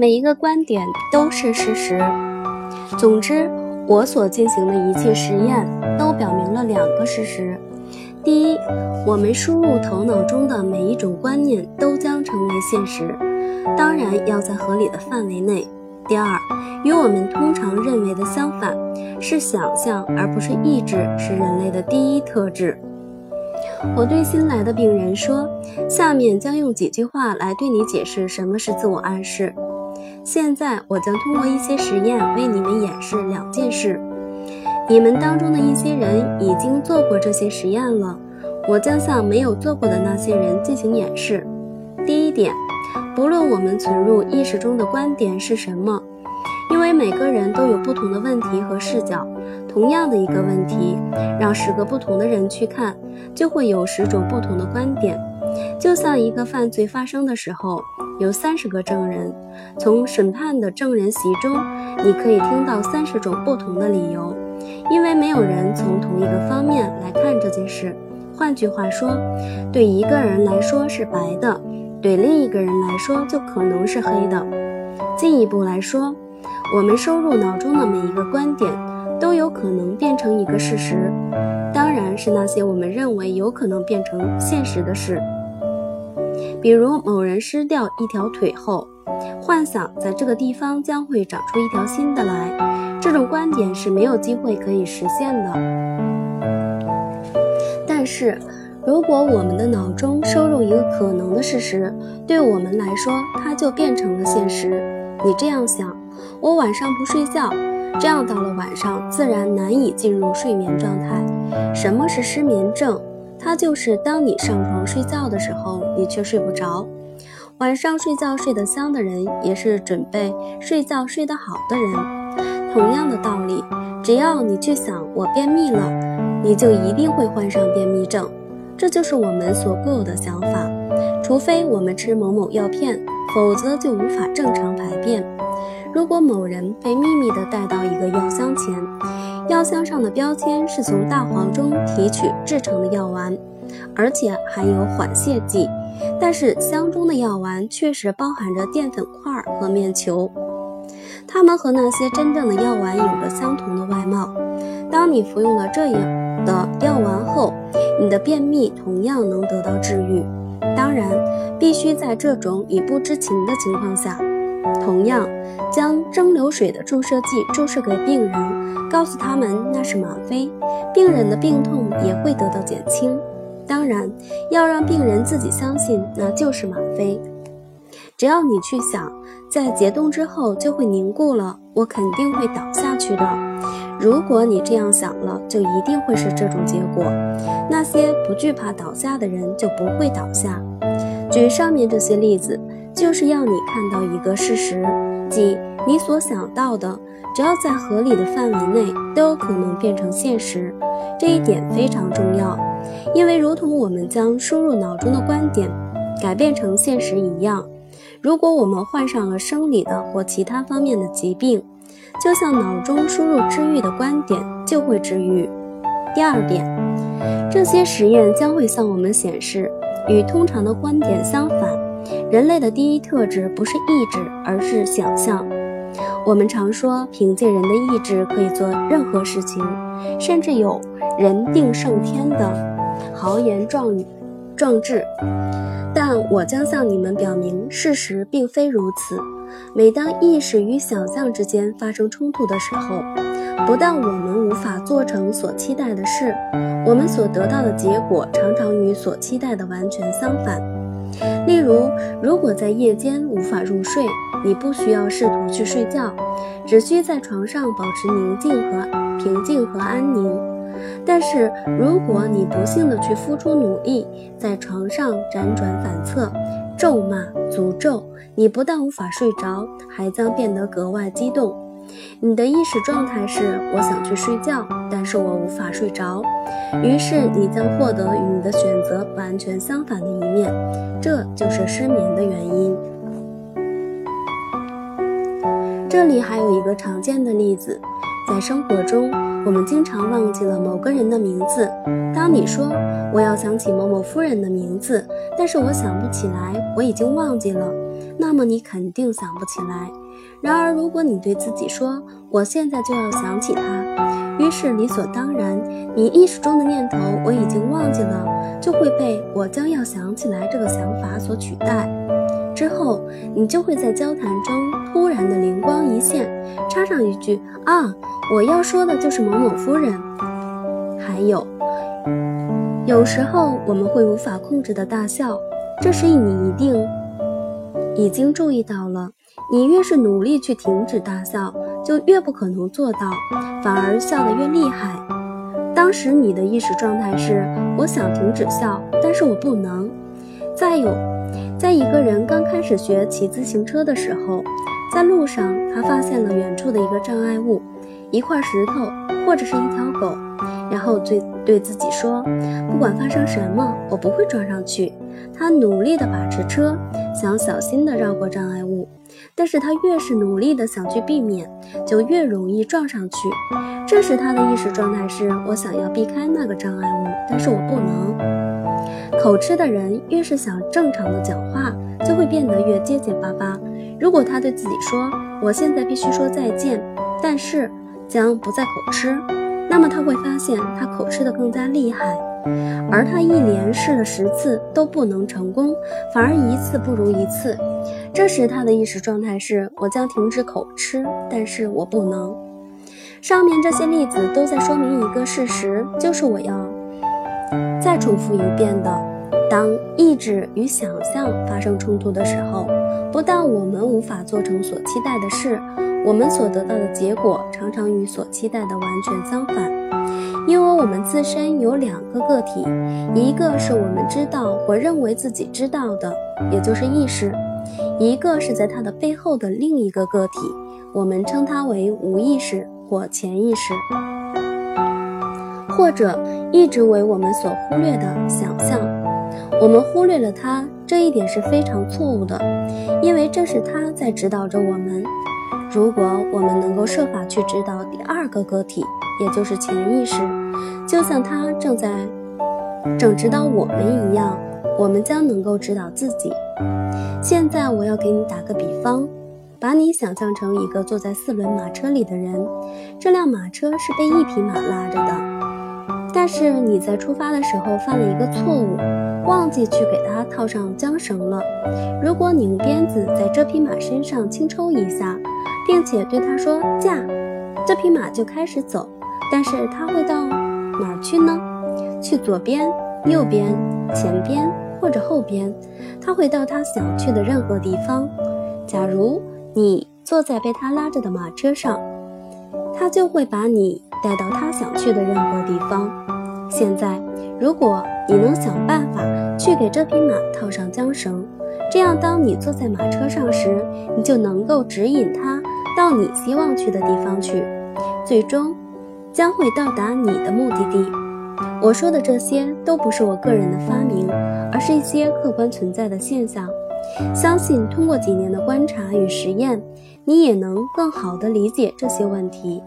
每一个观点都是事实。总之，我所进行的一切实验都表明了两个事实：第一，我们输入头脑中的每一种观念都将成为现实，当然要在合理的范围内；第二，与我们通常认为的相反，是想象而不是意志是人类的第一特质。我对新来的病人说：“下面将用几句话来对你解释什么是自我暗示。”现在我将通过一些实验为你们演示两件事。你们当中的一些人已经做过这些实验了，我将向没有做过的那些人进行演示。第一点，不论我们存入意识中的观点是什么，因为每个人都有不同的问题和视角，同样的一个问题，让十个不同的人去看，就会有十种不同的观点。就像一个犯罪发生的时候。有三十个证人，从审判的证人席中，你可以听到三十种不同的理由，因为没有人从同一个方面来看这件事。换句话说，对一个人来说是白的，对另一个人来说就可能是黑的。进一步来说，我们收入脑中的每一个观点都有可能变成一个事实，当然是那些我们认为有可能变成现实的事。比如某人失掉一条腿后，幻想在这个地方将会长出一条新的来，这种观点是没有机会可以实现的。但是，如果我们的脑中收入一个可能的事实，对我们来说，它就变成了现实。你这样想：我晚上不睡觉，这样到了晚上自然难以进入睡眠状态。什么是失眠症？它就是当你上床睡觉的时候，你却睡不着。晚上睡觉睡得香的人，也是准备睡觉睡得好的人。同样的道理，只要你去想我便秘了，你就一定会患上便秘症。这就是我们所固有的想法。除非我们吃某某药片，否则就无法正常排便。如果某人被秘密地带到一个药箱前，药箱上的标签是从大黄中提取制成的药丸，而且含有缓泻剂，但是箱中的药丸确实包含着淀粉块和面球，它们和那些真正的药丸有着相同的外貌。当你服用了这样的药丸后，你的便秘同样能得到治愈，当然，必须在这种你不知情的情况下。同样，将蒸馏水的注射剂注射给病人，告诉他们那是吗啡，病人的病痛也会得到减轻。当然，要让病人自己相信那就是吗啡。只要你去想，在解冻之后就会凝固了，我肯定会倒下去的。如果你这样想了，就一定会是这种结果。那些不惧怕倒下的人就不会倒下。举上面这些例子。就是要你看到一个事实，即你所想到的，只要在合理的范围内，都有可能变成现实。这一点非常重要，因为如同我们将输入脑中的观点改变成现实一样，如果我们患上了生理的或其他方面的疾病，就像脑中输入治愈的观点就会治愈。第二点，这些实验将会向我们显示，与通常的观点相反。人类的第一特质不是意志，而是想象。我们常说，凭借人的意志可以做任何事情，甚至有“人定胜天”的豪言壮语壮志。但我将向你们表明，事实并非如此。每当意识与想象之间发生冲突的时候，不但我们无法做成所期待的事，我们所得到的结果常常与所期待的完全相反。例如，如果在夜间无法入睡，你不需要试图去睡觉，只需在床上保持宁静和平静和安宁。但是，如果你不幸的去付出努力，在床上辗转反侧，咒骂、诅咒，你不但无法睡着，还将变得格外激动。你的意识状态是：我想去睡觉，但是我无法睡着。于是你将获得与你的选择完全相反的一面，这就是失眠的原因。这里还有一个常见的例子，在生活中，我们经常忘记了某个人的名字。当你说我要想起某某夫人的名字，但是我想不起来，我已经忘记了，那么你肯定想不起来。然而，如果你对自己说我现在就要想起他，于是理所当然，你意识中的念头我已经忘记了，就会被我将要想起来这个想法所取代。之后，你就会在交谈中突然的灵光一现，插上一句啊，我要说的就是某某夫人。还有，有时候我们会无法控制的大笑，这时你一定已经注意到了。你越是努力去停止大笑，就越不可能做到，反而笑得越厉害。当时你的意识状态是：我想停止笑，但是我不能。再有。在一个人刚开始学骑自行车的时候，在路上，他发现了远处的一个障碍物，一块石头或者是一条狗，然后对对自己说：“不管发生什么，我不会撞上去。”他努力地把持车，想小心地绕过障碍物，但是他越是努力地想去避免，就越容易撞上去。这时他的意识状态是：我想要避开那个障碍物，但是我不能。口吃的人越是想正常的讲话，就会变得越结结巴巴。如果他对自己说：“我现在必须说再见，但是将不再口吃”，那么他会发现他口吃的更加厉害。而他一连试了十次都不能成功，反而一次不如一次。这时他的意识状态是：我将停止口吃，但是我不能。上面这些例子都在说明一个事实，就是我要再重复一遍的。当意志与想象发生冲突的时候，不但我们无法做成所期待的事，我们所得到的结果常常与所期待的完全相反。因为我们自身有两个个体，一个是我们知道或认为自己知道的，也就是意识；一个是在它的背后的另一个个体，我们称它为无意识或潜意识，或者一直为我们所忽略的想象。我们忽略了它，这一点是非常错误的，因为这是它在指导着我们。如果我们能够设法去指导第二个个体，也就是潜意识，就像它正在正指导我们一样，我们将能够指导自己。现在我要给你打个比方，把你想象成一个坐在四轮马车里的人，这辆马车是被一匹马拉着的，但是你在出发的时候犯了一个错误。忘记去给它套上缰绳了。如果你用鞭子在这匹马身上轻抽一下，并且对它说“驾”，这匹马就开始走。但是它会到哪儿去呢？去左边、右边、前边或者后边？它会到它想去的任何地方。假如你坐在被它拉着的马车上，它就会把你带到它想去的任何地方。现在，如果你能想办法去给这匹马套上缰绳，这样当你坐在马车上时，你就能够指引它到你希望去的地方去，最终将会到达你的目的地。我说的这些都不是我个人的发明，而是一些客观存在的现象。相信通过几年的观察与实验，你也能更好地理解这些问题。